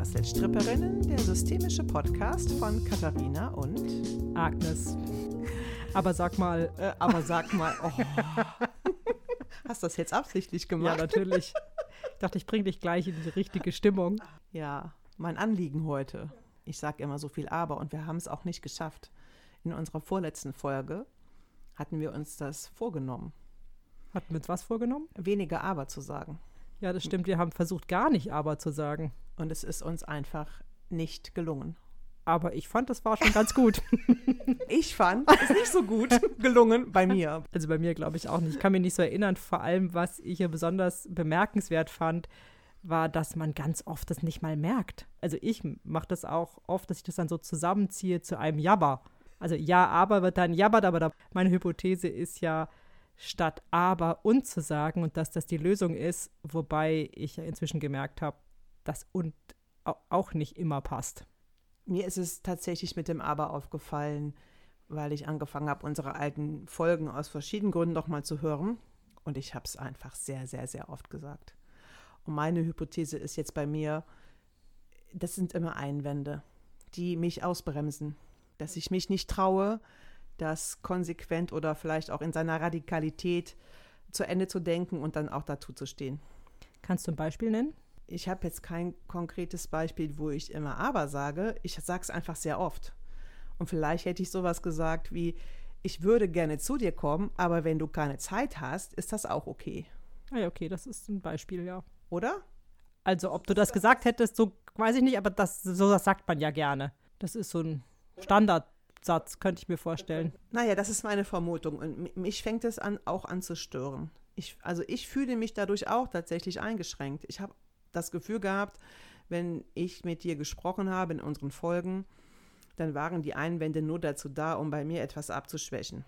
Karussellstripperinnen, der systemische Podcast von Katharina und Agnes. Aber sag mal. Äh, aber sag mal. Oh. Hast du das jetzt absichtlich gemacht? Ja, natürlich. Ich dachte, ich bringe dich gleich in die richtige Stimmung. Ja, mein Anliegen heute. Ich sage immer so viel aber und wir haben es auch nicht geschafft. In unserer vorletzten Folge hatten wir uns das vorgenommen. Hatten wir uns was vorgenommen? Weniger aber zu sagen. Ja, das stimmt. Wir haben versucht, gar nicht aber zu sagen. Und es ist uns einfach nicht gelungen. Aber ich fand, das war schon ganz gut. ich fand, es ist nicht so gut gelungen bei mir. Also bei mir glaube ich auch nicht. Ich kann mich nicht so erinnern. Vor allem, was ich hier besonders bemerkenswert fand, war, dass man ganz oft das nicht mal merkt. Also ich mache das auch oft, dass ich das dann so zusammenziehe zu einem Jabber. Also ja, aber wird dann jabbert, aber da, meine Hypothese ist ja, statt aber und zu sagen und dass das die Lösung ist, wobei ich ja inzwischen gemerkt habe, dass und auch nicht immer passt. Mir ist es tatsächlich mit dem aber aufgefallen, weil ich angefangen habe, unsere alten Folgen aus verschiedenen Gründen nochmal zu hören. Und ich habe es einfach sehr, sehr, sehr oft gesagt. Und meine Hypothese ist jetzt bei mir, das sind immer Einwände, die mich ausbremsen, dass ich mich nicht traue, das konsequent oder vielleicht auch in seiner Radikalität zu Ende zu denken und dann auch dazu zu stehen. Kannst du ein Beispiel nennen? Ich habe jetzt kein konkretes Beispiel, wo ich immer aber sage. Ich sage es einfach sehr oft. Und vielleicht hätte ich sowas gesagt wie, ich würde gerne zu dir kommen, aber wenn du keine Zeit hast, ist das auch okay. Ah ja, okay, das ist ein Beispiel, ja. Oder? Also, ob du das gesagt hättest, so weiß ich nicht, aber das, so das sagt man ja gerne. Das ist so ein Standardsatz, könnte ich mir vorstellen. Naja, das ist meine Vermutung. Und mich fängt es an, auch an zu stören. Ich, also ich fühle mich dadurch auch tatsächlich eingeschränkt. Ich habe das Gefühl gehabt, wenn ich mit dir gesprochen habe in unseren Folgen, dann waren die Einwände nur dazu da, um bei mir etwas abzuschwächen.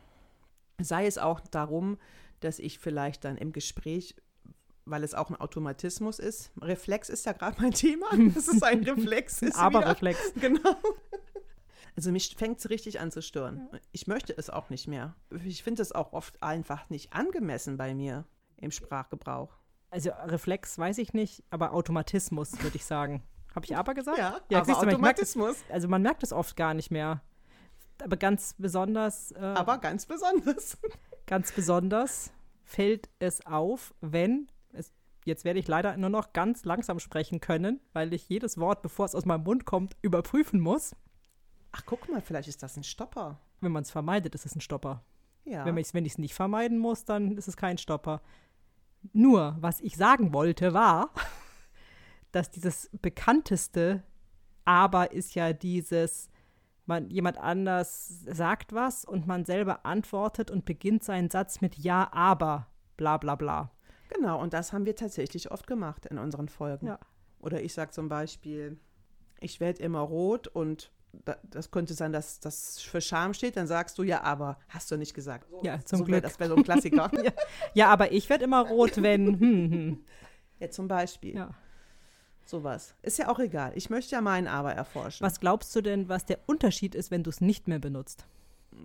Sei es auch darum, dass ich vielleicht dann im Gespräch weil es auch ein Automatismus ist. Reflex ist ja gerade mein Thema. Das ist ein Reflex. Ist Aber wieder. Reflex. Genau. Also mich fängt es richtig an zu stören. Ich möchte es auch nicht mehr. Ich finde es auch oft einfach nicht angemessen bei mir im Sprachgebrauch. Also Reflex weiß ich nicht, aber Automatismus würde ich sagen. Habe ich aber gesagt? Ja, ja aber Automatismus. Das, also man merkt es oft gar nicht mehr. Aber ganz besonders. Äh, aber ganz besonders. Ganz besonders fällt es auf, wenn jetzt werde ich leider nur noch ganz langsam sprechen können, weil ich jedes Wort, bevor es aus meinem Mund kommt, überprüfen muss. Ach, guck mal, vielleicht ist das ein Stopper. Wenn man es vermeidet, ist es ein Stopper. Ja. Wenn ich es nicht vermeiden muss, dann ist es kein Stopper. Nur, was ich sagen wollte, war, dass dieses bekannteste Aber ist ja dieses, man, jemand anders sagt was und man selber antwortet und beginnt seinen Satz mit Ja, aber, bla bla bla. Genau, und das haben wir tatsächlich oft gemacht in unseren Folgen. Ja. Oder ich sage zum Beispiel, ich werde immer rot und das könnte sein, dass das für Scham steht, dann sagst du ja, aber hast du nicht gesagt. Ja, zum so Glück. das wäre so ein Klassiker. ja. ja. aber ich werde immer rot, wenn. Hm, hm. Ja, zum Beispiel. Ja. Sowas. Ist ja auch egal. Ich möchte ja meinen Aber erforschen. Was glaubst du denn, was der Unterschied ist, wenn du es nicht mehr benutzt?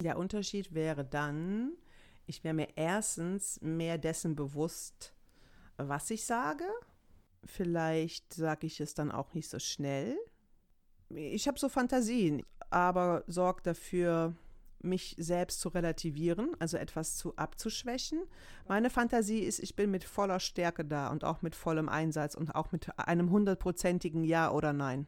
Der Unterschied wäre dann, ich wäre mir erstens mehr dessen bewusst, was ich sage. Vielleicht sage ich es dann auch nicht so schnell. Ich habe so Fantasien, aber sorge dafür, mich selbst zu relativieren, also etwas zu abzuschwächen. Meine Fantasie ist, ich bin mit voller Stärke da und auch mit vollem Einsatz und auch mit einem hundertprozentigen Ja oder Nein.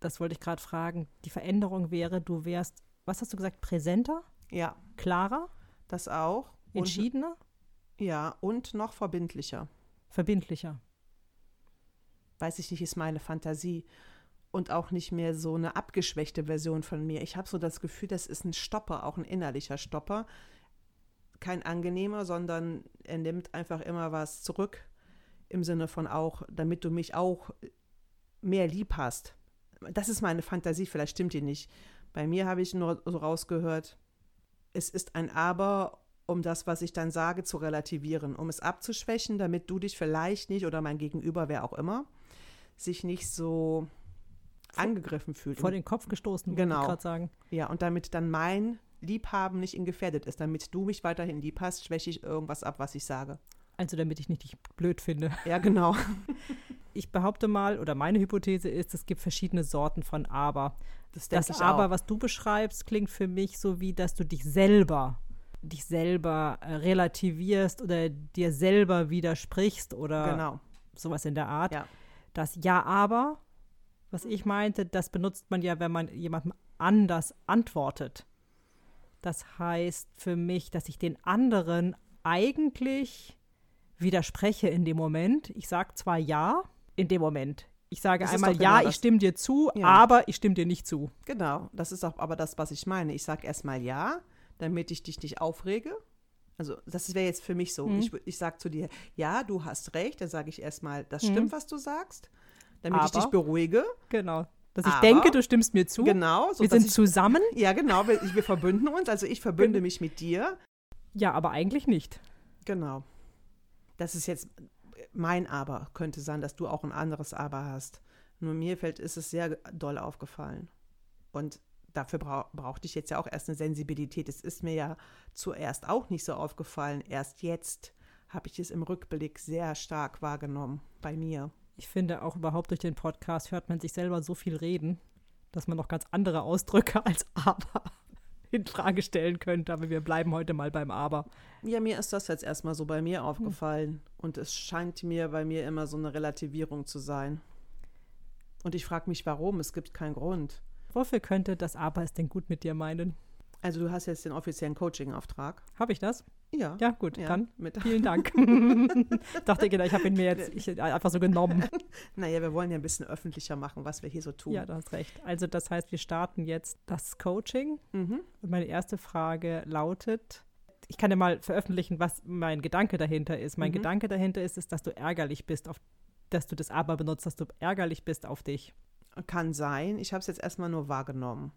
Das wollte ich gerade fragen. Die Veränderung wäre, du wärst, was hast du gesagt, präsenter? Ja. Klarer? Das auch. Entschiedener? Und, ja, und noch verbindlicher verbindlicher. Weiß ich nicht, ist meine Fantasie. Und auch nicht mehr so eine abgeschwächte Version von mir. Ich habe so das Gefühl, das ist ein Stopper, auch ein innerlicher Stopper. Kein angenehmer, sondern er nimmt einfach immer was zurück. Im Sinne von auch, damit du mich auch mehr lieb hast. Das ist meine Fantasie, vielleicht stimmt die nicht. Bei mir habe ich nur so rausgehört, es ist ein Aber um das, was ich dann sage, zu relativieren, um es abzuschwächen, damit du dich vielleicht nicht oder mein Gegenüber, wer auch immer, sich nicht so angegriffen fühlt. Vor den Kopf gestoßen, genau. ich gerade sagen. Ja, und damit dann mein Liebhaben nicht in gefährdet ist, damit du mich weiterhin lieb hast, schwäche ich irgendwas ab, was ich sage. Also damit ich nicht dich blöd finde. Ja, genau. ich behaupte mal, oder meine Hypothese ist, es gibt verschiedene Sorten von Aber. Das, Das Aber, auch. was du beschreibst, klingt für mich so wie, dass du dich selber, dich selber äh, relativierst oder dir selber widersprichst oder Genau. sowas in der Art. Ja. Das Ja, aber, was ich meinte, das benutzt man ja, wenn man jemandem anders antwortet. Das heißt für mich, dass ich den anderen eigentlich widerspreche in dem Moment. Ich sage zwar Ja in dem Moment. Ich sage Das einmal Ja, genau ich stimme dir zu, Ja. aber ich stimme dir nicht zu. Genau, das ist auch aber das, was ich meine. Ich sage erstmal ja, damit ich dich nicht aufrege. Also das wäre jetzt für mich so. Mhm. Ich, ich sage zu dir, ja, du hast recht. Dann sage ich erstmal, das Mhm. stimmt, was du sagst, damit ich dich Aber- beruhige. Genau. Dass ich Aber- denke, du stimmst mir zu. Genau. So, Wir sind ich, zusammen. ja, genau. Wir, wir verbünden uns. Also ich verbünde mich mit dir. Ja, aber eigentlich nicht. Genau. Das ist jetzt mein Aber. Könnte sein, dass du auch ein anderes Aber hast. Nur mir fällt, ist es sehr doll aufgefallen. Und dafür brau brauchte ich jetzt ja auch erst eine Sensibilität. Es ist mir ja zuerst auch nicht so aufgefallen. Erst jetzt habe ich es im Rückblick sehr stark wahrgenommen bei mir. Ich finde auch überhaupt durch den Podcast hört man sich selber so viel reden, dass man noch ganz andere Ausdrücke als aber in Frage stellen könnte. Aber wir bleiben heute mal beim aber. Ja, mir ist das jetzt erstmal so bei mir aufgefallen. Und es scheint mir bei mir immer so eine Relativierung zu sein. Und ich frage mich, warum. Es gibt keinen Grund. Wofür könnte das aber es denn gut mit dir meinen? Also du hast jetzt den offiziellen Coaching-Auftrag. Habe ich das? Ja. Ja, gut, Ja, dann Mit, vielen Dank. ich dachte, genau, ich habe ihn mir jetzt ich, einfach so genommen. naja, wir wollen ja ein bisschen öffentlicher machen, was wir hier so tun. Ja, du hast recht. Also das heißt, wir starten jetzt das Coaching. Mhm. Und meine erste Frage lautet, ich kann ja mal veröffentlichen, was mein Gedanke dahinter ist. Mein Mhm. Gedanke dahinter ist, ist, dass du ärgerlich bist, auf, dass du das aber benutzt, dass du ärgerlich bist auf dich. Kann sein. Ich habe es jetzt erstmal nur wahrgenommen.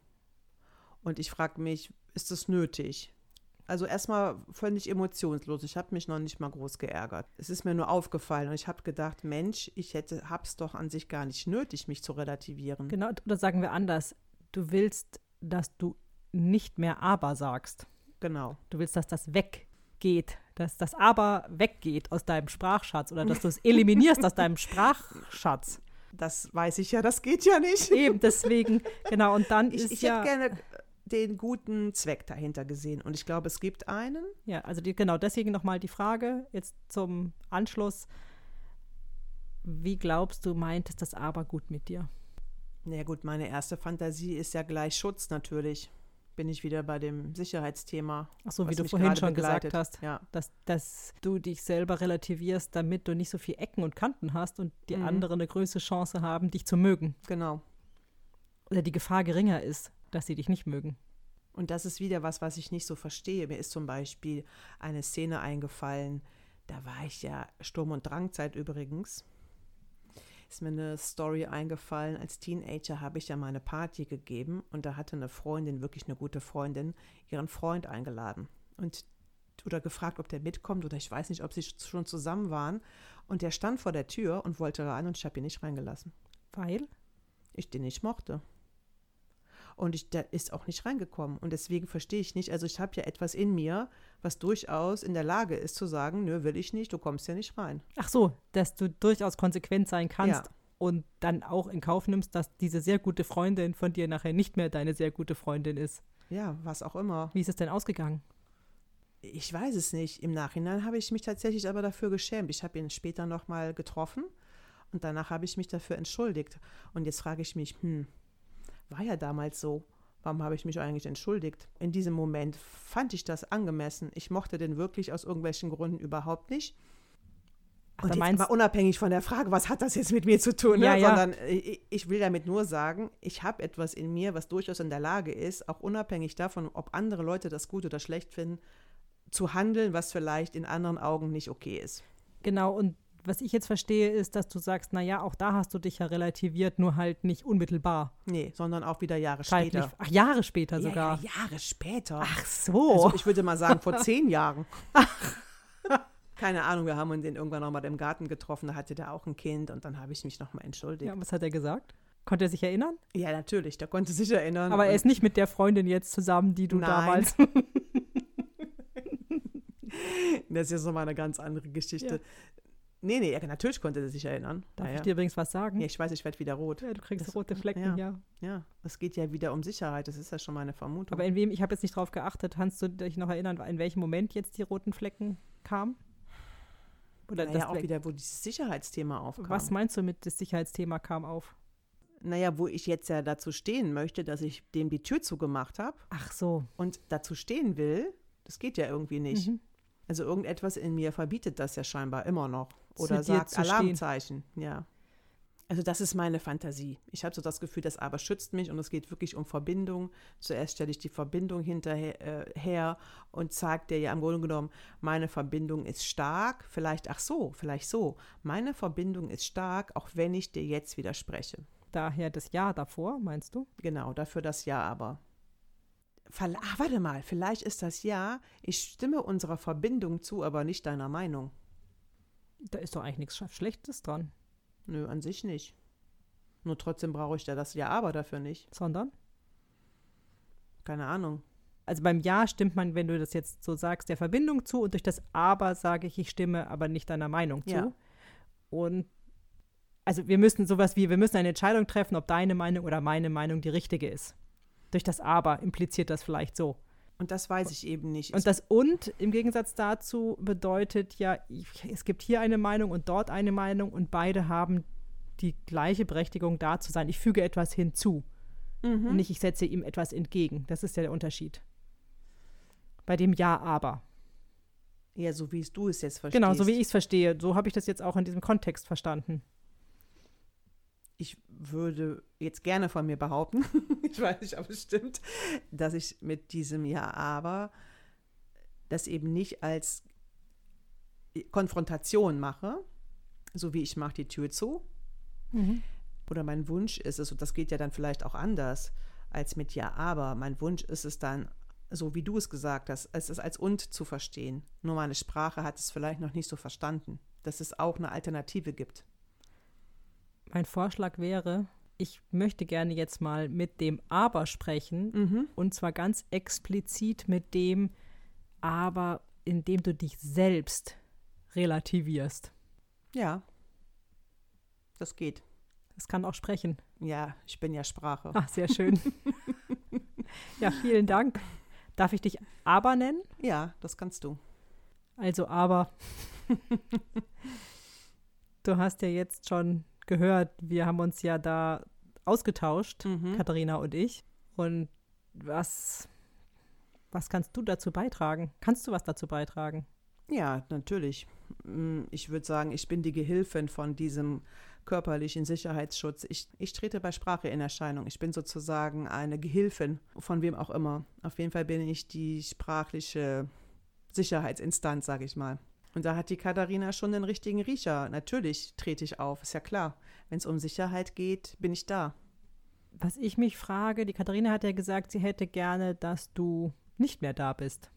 Und ich frage mich, ist es nötig? Also erstmal völlig emotionslos. Ich habe mich noch nicht mal groß geärgert. Es ist mir nur aufgefallen und ich habe gedacht, Mensch, ich hätte, hab's doch an sich gar nicht nötig, mich zu relativieren. Genau, oder sagen wir anders, du willst, dass du nicht mehr aber sagst. Genau. Du willst, dass das weggeht, dass das aber weggeht aus deinem Sprachschatz oder dass du es eliminierst aus deinem Sprachschatz. Das weiß ich ja, das geht ja nicht. Eben deswegen, genau, und dann Ich, ist ich ja, hätte gerne den guten Zweck dahinter gesehen. Und ich glaube, es gibt einen. ja, also die, genau, deswegen nochmal die Frage jetzt zum Anschluss. Wie glaubst du, meint es das aber gut mit dir? Na ja, gut, meine erste Fantasie ist ja gleich Schutz natürlich. Bin ich wieder bei dem Sicherheitsthema. Ach so, wie du vorhin schon begleitet. gesagt hast, Ja, dass, dass du dich selber relativierst, damit du nicht so viel Ecken und Kanten hast und die Mhm. anderen eine größere Chance haben, dich zu mögen. genau. Oder die Gefahr geringer ist, dass sie dich nicht mögen. Und das ist wieder was, was ich nicht so verstehe. Mir ist zum Beispiel eine Szene eingefallen, da war ich ja Sturm- und Drangzeit übrigens. Ist mir eine Story eingefallen. Als Teenager habe ich ja mal eine Party gegeben und da hatte eine Freundin, wirklich eine gute Freundin, ihren Freund eingeladen. Und oder gefragt, ob der mitkommt oder ich weiß nicht, ob sie schon zusammen waren. Und der stand vor der Tür und wollte rein und ich habe ihn nicht reingelassen. Weil? Ich den nicht mochte. Und ich, der ist auch nicht reingekommen. Und deswegen verstehe ich nicht, also ich habe ja etwas in mir, was durchaus in der Lage ist zu sagen, nö, will ich nicht, du kommst ja nicht rein. Ach so, dass du durchaus konsequent sein kannst Ja. und dann auch in Kauf nimmst, dass diese sehr gute Freundin von dir nachher nicht mehr deine sehr gute Freundin ist. Ja, was auch immer. Wie ist es denn ausgegangen? Ich weiß es nicht. Im Nachhinein habe ich mich tatsächlich aber dafür geschämt. Ich habe ihn später nochmal getroffen und danach habe ich mich dafür entschuldigt. Und jetzt frage ich mich, hm, war ja damals so. Warum habe ich mich eigentlich entschuldigt? In diesem Moment fand ich das angemessen. Ich mochte den wirklich aus irgendwelchen Gründen überhaupt nicht. Und jetzt meinst- aber unabhängig von der Frage, was hat das jetzt mit mir zu tun, ne? Ja, ja. sondern ich, ich will damit nur sagen, ich habe etwas in mir, was durchaus in der Lage ist, auch unabhängig davon, ob andere Leute das gut oder schlecht finden, zu handeln, was vielleicht in anderen Augen nicht okay ist. Genau, und was ich jetzt verstehe, ist, dass du sagst, naja, auch da hast du dich ja relativiert, nur halt nicht unmittelbar. Nee, sondern auch wieder Jahre Zeitlich. später. Ach, Jahre später Ja, sogar. Ja, Jahre später. Ach so. Also ich würde mal sagen, vor zehn Jahren. Keine Ahnung, wir haben uns den irgendwann noch mal im Garten getroffen, da hatte der auch ein Kind und dann habe ich mich noch mal entschuldigt. ja, was hat er gesagt? Konnte er sich erinnern? Ja, natürlich, der konnte sich erinnern. Aber er ist nicht mit der Freundin jetzt zusammen, die du Nein. damals. Das ist ja so mal eine ganz andere Geschichte. Nee, nee, natürlich konnte sie sich erinnern. Darf ja, ich dir übrigens was sagen? ja, ich weiß, ich werde wieder rot. Ja, du kriegst Das- rote Flecken, ja. ja. Ja, es geht ja wieder um Sicherheit, das ist ja schon meine Vermutung. Aber in wem, ich habe jetzt nicht drauf geachtet, kannst du dich noch erinnern, in welchem Moment jetzt die roten Flecken kamen? Oder naja, das auch Fleck- wieder, wo dieses Sicherheitsthema aufkam. Was meinst du mit das Sicherheitsthema kam auf? Naja, wo ich jetzt ja dazu stehen möchte, dass ich dem die Tür zugemacht habe Ach so. und dazu stehen will, das geht ja irgendwie nicht. Mhm. Also irgendetwas in mir verbietet das ja scheinbar immer noch. Oder sagt stehen. Alarmzeichen, ja. Also das ist meine Fantasie. Ich habe so das Gefühl, das aber schützt mich und es geht wirklich um Verbindung. Zuerst stelle ich die Verbindung hinterher äh, her und zeigt dir ja im Grunde genommen, meine Verbindung ist stark. Vielleicht, ach so, vielleicht so. Meine Verbindung ist stark, auch wenn ich dir jetzt widerspreche. Daher das Jahr davor, meinst du? Genau, dafür das Ja aber. Ach, warte mal, vielleicht ist das Ja, ich stimme unserer Verbindung zu, aber nicht deiner Meinung. Da ist doch eigentlich nichts Sch- Schlechtes dran, Nö, an sich nicht. Nur trotzdem brauche ich da das Ja aber dafür nicht. sondern. Keine Ahnung. Also beim Ja stimmt man, wenn du das jetzt so sagst, der Verbindung zu und durch das Aber sage ich, ich stimme aber nicht deiner Meinung zu. Ja. Und also wir müssen sowas wie, wir müssen eine Entscheidung treffen, ob deine Meinung oder meine Meinung die richtige ist. Durch das Aber impliziert das vielleicht so. Und das weiß ich eben nicht. Und das und im Gegensatz dazu bedeutet ja, es gibt hier eine Meinung und dort eine Meinung und beide haben die gleiche Berechtigung da zu sein. Ich füge etwas hinzu mhm. und nicht ich setze ihm etwas entgegen. Das ist ja der Unterschied. Bei dem Ja, aber. ja, so wie es du es jetzt verstehst. Genau, so wie ich es verstehe. So habe ich das jetzt auch in diesem Kontext verstanden. Ich würde jetzt gerne von mir behaupten, ich weiß nicht, ob es stimmt, dass ich mit diesem Ja, aber das eben nicht als Konfrontation mache, so wie ich mache die Tür zu, oder mein Wunsch ist es, und das geht ja dann vielleicht auch anders als mit Ja, aber, mein Wunsch ist es dann, so wie du es gesagt hast, es ist als und zu verstehen. Nur meine Sprache hat es vielleicht noch nicht so verstanden, dass es auch eine Alternative gibt. Mein Vorschlag wäre, ich möchte gerne jetzt mal mit dem Aber sprechen Mhm. und zwar ganz explizit mit dem Aber, indem du dich selbst relativierst. Ja, das geht. Das kann auch sprechen. Ja, ich bin ja Sprache. Ach, sehr schön. ja, vielen Dank. Darf ich dich Aber nennen? Ja, das kannst du. Also Aber. du hast ja jetzt schon gehört, wir haben uns ja da ausgetauscht, Mhm. Katharina und ich. Und was, was kannst du dazu beitragen? Kannst du was dazu beitragen? Ja, natürlich. Mm, Ich würde sagen, ich bin die Gehilfin von diesem körperlichen Sicherheitsschutz. Ich, ich trete bei Sprache in Erscheinung. Ich bin sozusagen eine Gehilfin von wem auch immer. Auf jeden Fall bin ich die sprachliche Sicherheitsinstanz, sage ich mal. Und da hat die Katharina schon den richtigen Riecher. Natürlich trete ich auf, ist ja klar. Wenn es um Sicherheit geht, bin ich da. Was ich mich frage, die Katharina hat ja gesagt, sie hätte gerne, dass du nicht mehr da bist.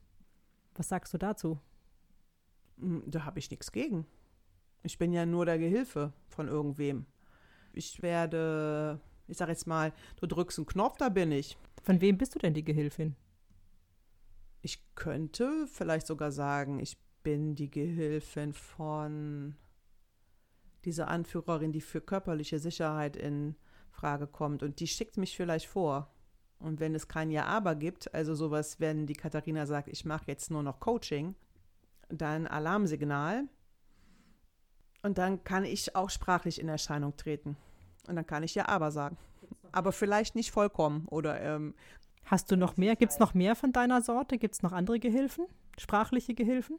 Was sagst du dazu? Mm, Da habe ich nichts gegen. Ich bin ja nur der Gehilfe von irgendwem. Ich werde, ich sage jetzt mal, du drückst einen Knopf, da bin ich. Von wem bist du denn die Gehilfin? Ich könnte vielleicht sogar sagen, ich bin die Gehilfin von dieser Anführerin, die für körperliche Sicherheit in Frage kommt. Und die schickt mich vielleicht vor. Und wenn es kein Ja-Aber gibt, also sowas, wenn die Katharina sagt, ich mache jetzt nur noch Coaching, dann Alarmsignal. Und dann kann ich auch sprachlich in Erscheinung treten. Und dann kann ich Ja-Aber sagen. Aber vielleicht nicht vollkommen. Oder ähm, Hast du noch mehr? Gibt es noch mehr von deiner Sorte? Gibt es noch andere Gehilfen? Sprachliche Gehilfen?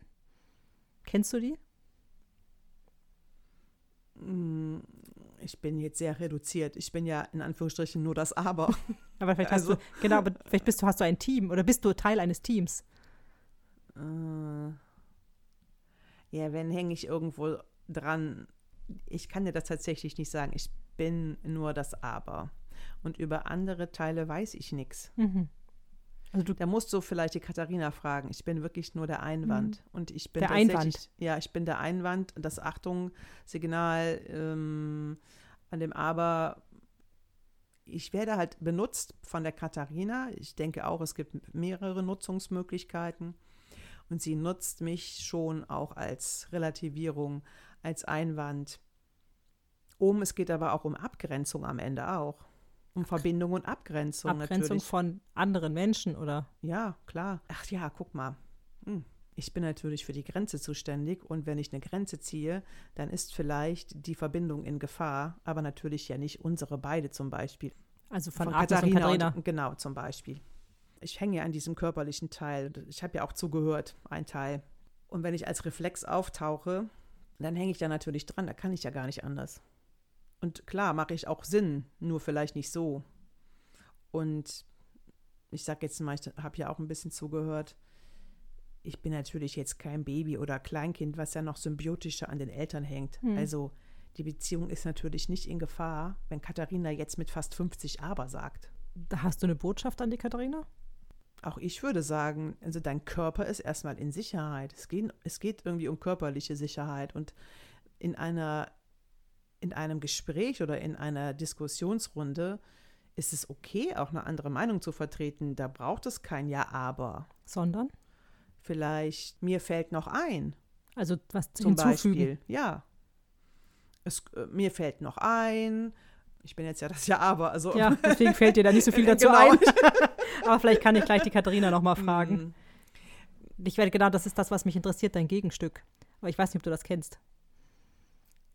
Kennst du die? Mm, Ich bin jetzt sehr reduziert. Ich bin ja in Anführungsstrichen nur das Aber. Aber vielleicht Also- hast du, genau, aber vielleicht bist du, hast du ein Team oder bist du Teil eines Teams? Äh, ja, wenn hänge ich irgendwo dran. Ich kann dir das tatsächlich nicht sagen. Ich bin nur das Aber. Und über andere Teile weiß ich nichts. Mhm. Also du, Da musst du vielleicht die Katharina fragen. Ich bin wirklich nur der Einwand. Und ich bin Der tatsächlich- Einwand. Ja, ich bin der Einwand. Das Achtung-Signal ähm, an dem Aber. Ich werde halt benutzt von der Katharina. Ich denke auch, es gibt mehrere Nutzungsmöglichkeiten. Und sie nutzt mich schon auch als Relativierung, als Einwand. Um, es geht aber auch um Abgrenzung am Ende auch. Um Verbindung und Abgrenzung, Abgrenzung natürlich. von anderen Menschen oder Ja, klar. Ach ja, guck mal. Hm. Ich bin natürlich für die Grenze zuständig und wenn ich eine Grenze ziehe, dann ist vielleicht die Verbindung in Gefahr, aber natürlich ja nicht unsere beide zum Beispiel. also von, Von Katharina und Katharina. Und, genau, zum Beispiel. Ich hänge ja an diesem körperlichen Teil. Ich habe ja auch zugehört, ein Teil. Und wenn ich als Reflex auftauche, dann hänge ich da natürlich dran. Da kann ich ja gar nicht anders. Und klar, mache ich auch Sinn, nur vielleicht nicht so. Und ich sage jetzt mal, ich habe ja auch ein bisschen zugehört. Ich bin natürlich jetzt kein Baby oder Kleinkind, was ja noch symbiotischer an den Eltern hängt. Hm. Also die Beziehung ist natürlich nicht in Gefahr, wenn Katharina jetzt mit fast 50 aber sagt. Da hast du eine Botschaft an die Katharina? Auch ich würde sagen, also dein Körper ist erstmal in Sicherheit. Es geht, es geht irgendwie um körperliche Sicherheit. Und in einer, in einem Gespräch oder in einer Diskussionsrunde ist es okay, auch eine andere Meinung zu vertreten. Da braucht es kein Ja, aber. Sondern? Vielleicht, mir fällt noch ein, Also was zu zum hinzufügen. Beispiel. Ja. Es, äh, mir fällt noch ein. Ich bin jetzt ja das Ja, aber. Also, Ja, deswegen fällt dir da nicht so viel dazu Genau. ein. Aber vielleicht kann ich gleich die Katharina nochmal fragen. Mm, Ich werde genau, das ist das, was mich interessiert, dein Gegenstück. Aber ich weiß nicht, ob du das kennst.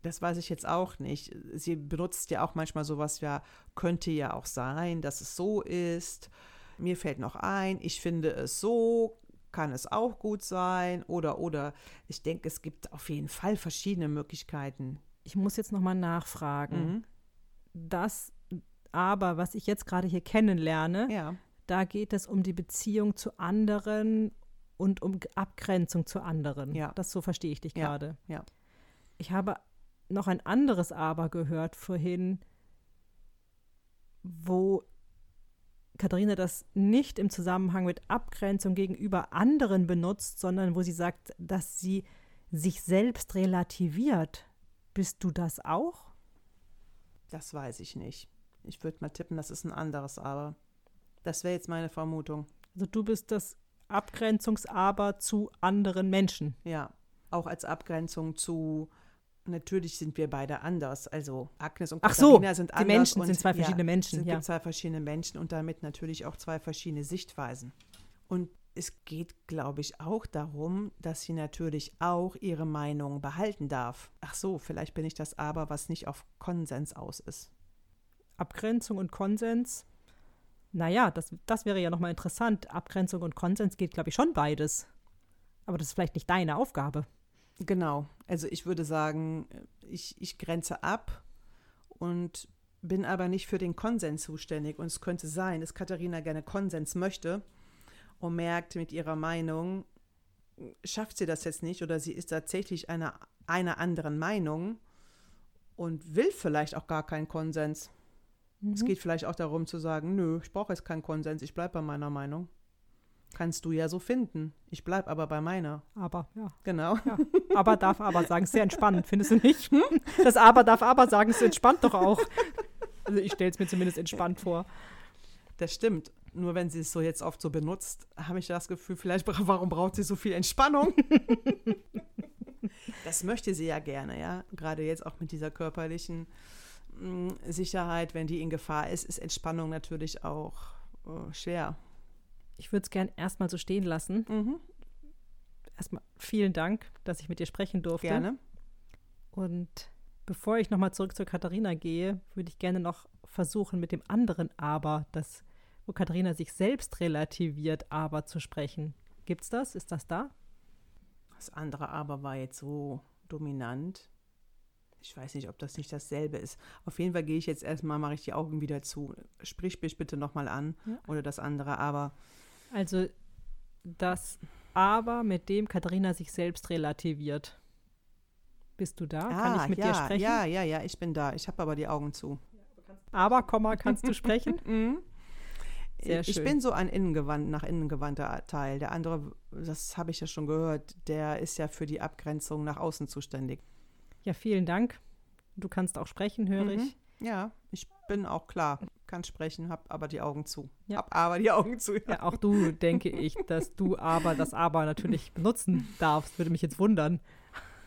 Das weiß ich jetzt auch nicht. Sie benutzt ja auch manchmal sowas, ja, könnte ja auch sein, dass es so ist. Mir fällt noch ein, ich finde es so, kann es auch gut sein oder oder. Ich denke, es gibt auf jeden Fall verschiedene Möglichkeiten. Ich muss jetzt nochmal nachfragen. Mhm. Das aber, was ich jetzt gerade hier kennenlerne, Ja, da geht es um die Beziehung zu anderen und um Abgrenzung zu anderen. Ja. Das so verstehe ich dich Ja, gerade. ja. Ich habe noch ein anderes Aber gehört vorhin, wo Katharina das nicht im Zusammenhang mit Abgrenzung gegenüber anderen benutzt, sondern wo sie sagt, dass sie sich selbst relativiert. Bist du das auch? das weiß ich nicht. Ich würde mal tippen, das ist ein anderes Aber. Das wäre jetzt meine Vermutung. Also du bist das Abgrenzungsaber zu anderen Menschen. Ja, auch als Abgrenzung zu, natürlich sind wir beide anders. Also Agnes und Ach so, Katharina sind die anders. Menschen und, sind zwei verschiedene ja, Menschen, Es ja. zwei verschiedene Menschen und damit natürlich auch zwei verschiedene Sichtweisen. Und es geht, glaube ich, auch darum, dass sie natürlich auch ihre Meinung behalten darf. Ach so, vielleicht bin ich das aber, was nicht auf Konsens aus ist. Abgrenzung und Konsens. Naja, das, das wäre ja nochmal interessant. Abgrenzung und Konsens geht, glaube ich, schon beides. Aber das ist vielleicht nicht deine Aufgabe. Genau. Also ich würde sagen, ich, ich grenze ab und bin aber nicht für den Konsens zuständig. Und es könnte sein, dass Katharina gerne Konsens möchte und merkt mit ihrer Meinung, schafft sie das jetzt nicht oder sie ist tatsächlich einer, einer anderen Meinung und will vielleicht auch gar keinen Konsens. Es Mhm. geht vielleicht auch darum zu sagen, nö, ich brauche jetzt keinen Konsens, ich bleibe bei meiner Meinung. Kannst du ja so finden. Ich bleibe aber bei meiner. Aber, ja. Genau. ja. Aber darf aber sagen, ist sehr entspannend, findest du nicht? Das Aber darf aber sagen, ist entspannt doch auch. Also ich stelle es mir zumindest entspannt vor. Das stimmt. Nur wenn sie es so jetzt oft so benutzt, habe ich das Gefühl, vielleicht warum braucht sie so viel Entspannung? das möchte sie ja gerne, ja. Gerade jetzt auch mit dieser körperlichen mh, Sicherheit, wenn die in Gefahr ist, ist Entspannung natürlich auch äh, schwer. Ich würde es gern erstmal so stehen lassen. Mhm. Erstmal vielen Dank, dass ich mit dir sprechen durfte. Gerne. Und bevor ich nochmal zurück zur Katharina gehe, würde ich gerne noch versuchen, mit dem anderen Aber, das, wo Katharina sich selbst relativiert, aber zu sprechen. Gibt's das? Ist das da? Das andere aber war jetzt so dominant. Ich weiß nicht, ob das nicht dasselbe ist. Auf jeden Fall gehe ich jetzt erstmal, mache ich die Augen wieder zu. Sprich mich bitte nochmal an. Ja. Oder das andere aber. Also das Aber, mit dem Katharina sich selbst relativiert. Bist du da? Kann ich mit ja, dir sprechen? Ja, ja, ja, ich bin da. Ich habe aber die Augen zu. Aber, Komma, kannst du sprechen? Mhm. Sehr ich schön. bin so ein innengewandt, nach innen gewandter Teil. Der andere, das habe ich ja schon gehört, der ist ja für die Abgrenzung nach außen zuständig. Ja, vielen Dank. Du kannst auch sprechen, höre Mhm. ich. Ja, ich bin auch klar. Kann sprechen, habe aber die Augen zu. Ja. Hab aber die Augen zu. Ja, auch du, denke ich, dass du aber das aber natürlich benutzen darfst. Würde mich jetzt wundern.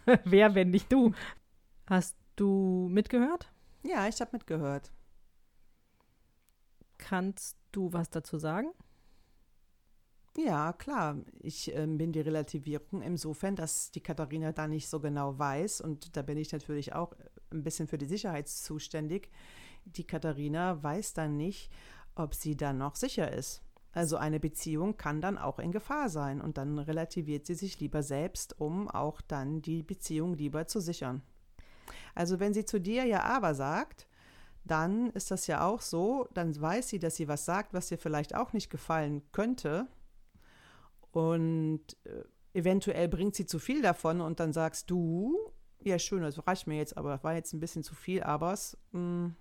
Wer, wenn nicht du? Hast du mitgehört? Ja, ich habe mitgehört. Kannst du was dazu sagen? Ja, klar. Ich ähm, bin die Relativierung insofern, dass die Katharina da nicht so genau weiß und da bin ich natürlich auch ein bisschen für die Sicherheit zuständig. Die Katharina weiß dann nicht, ob sie dann noch sicher ist. Also eine Beziehung kann dann auch in Gefahr sein und dann relativiert sie sich lieber selbst, um auch dann die Beziehung lieber zu sichern. Also wenn sie zu dir ja aber sagt, dann ist das ja auch so, dann weiß sie, dass sie was sagt, was dir vielleicht auch nicht gefallen könnte. Und äh, eventuell bringt sie zu viel davon und dann sagst du, ja schön, das reicht mir jetzt, aber war jetzt ein bisschen zu viel, abers. Mh.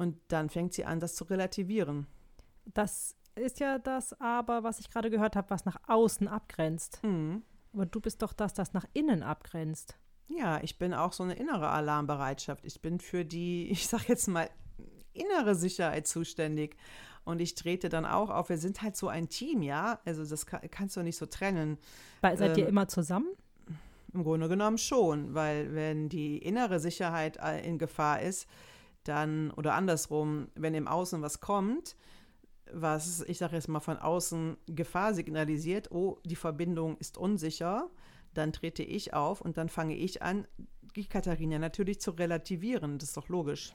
Und dann fängt sie an, das zu relativieren. Das ist ja das aber, was ich gerade gehört habe, was nach außen abgrenzt. Mhm. Aber du bist doch das, das nach innen abgrenzt. Ja, ich bin auch so eine innere Alarmbereitschaft. Ich bin für die, ich sag jetzt mal, innere Sicherheit zuständig. Und ich trete dann auch auf. Wir sind halt so ein Team, ja. Also das kann, kannst du nicht so trennen. Weil, seid ihr Ähm, immer zusammen? Im Grunde genommen schon, weil wenn die innere Sicherheit äh, in Gefahr ist, dann, oder andersrum, wenn im Außen was kommt, was, ich sage jetzt mal von außen Gefahr signalisiert, oh, die Verbindung ist unsicher, dann trete ich auf und dann fange ich an, die Katharina natürlich zu relativieren. Das ist doch logisch.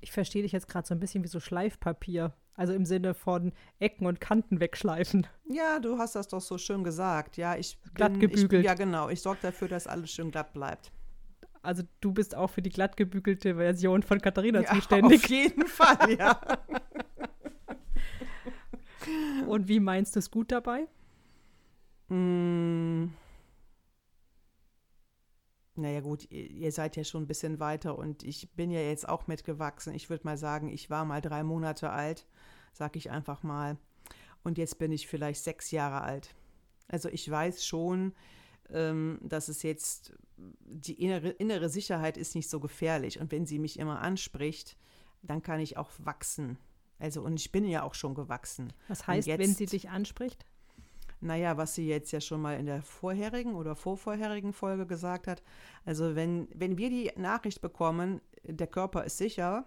Ich verstehe dich jetzt gerade so ein bisschen wie so Schleifpapier. Also im Sinne von Ecken und Kanten wegschleifen. Ja, du hast das doch so schön gesagt. Ja, ich bin, Glatt Ich, gebügelt. ja, genau. Ich sorge dafür, dass alles schön glatt bleibt. Also du bist auch für die glatt gebügelte Version von Katharina Ja, zuständig. auf jeden Fall, ja. Und wie meinst du es gut dabei? Mm. Naja gut, ihr, ihr seid ja schon ein bisschen weiter und ich bin ja jetzt auch mitgewachsen. Ich würde mal sagen, ich war mal drei Monate alt, sag ich einfach mal. Und jetzt bin ich vielleicht sechs Jahre alt. Also ich weiß schon, ähm, dass es jetzt, die innere, innere Sicherheit ist nicht so gefährlich. Und wenn sie mich immer anspricht, dann kann ich auch wachsen. Also und ich bin ja auch schon gewachsen. Was heißt, wenn jetzt- sie dich anspricht? Naja, was sie jetzt ja schon mal in der vorherigen oder vorvorherigen Folge gesagt hat. Also wenn, wenn wir die Nachricht bekommen, der Körper ist sicher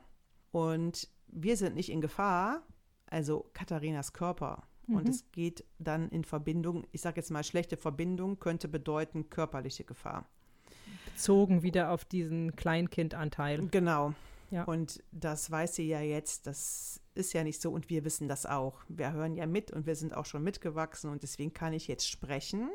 und wir sind nicht in Gefahr, also Katharinas Körper. Und Mhm. es geht dann in Verbindung, ich sage jetzt mal, schlechte Verbindung könnte bedeuten körperliche Gefahr. Bezogen wieder auf diesen Kleinkindanteil. Genau. Ja. Und das weiß sie ja jetzt, das ist ja nicht so und wir wissen das auch. Wir hören ja mit und wir sind auch schon mitgewachsen und deswegen kann ich jetzt sprechen